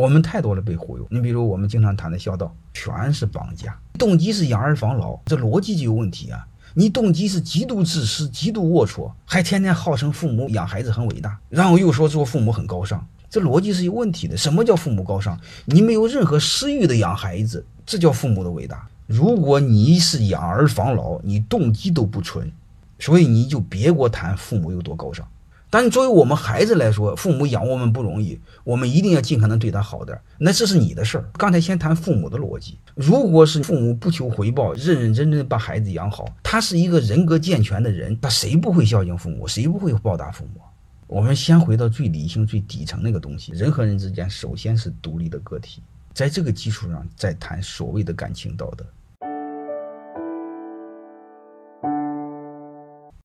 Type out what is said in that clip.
我们太多了被忽悠。你比如我们经常谈的孝道，全是绑架，动机是养儿防老，这逻辑就有问题啊！你动机是极度自私、极度龌龊，还天天号称父母养孩子很伟大，然后又说做父母很高尚，这逻辑是有问题的。什么叫父母高尚？你没有任何私欲的养孩子，这叫父母的伟大。如果你是养儿防老，你动机都不纯，所以你就别给我谈父母有多高尚。但作为我们孩子来说，父母养我们不容易，我们一定要尽可能对他好点。那这是你的事儿。刚才先谈父母的逻辑，如果是父母不求回报，认认真真把孩子养好，他是一个人格健全的人，他谁不会孝敬父母，谁不会报答父母？我们先回到最理性、最底层那个东西，人和人之间首先是独立的个体，在这个基础上再谈所谓的感情道德。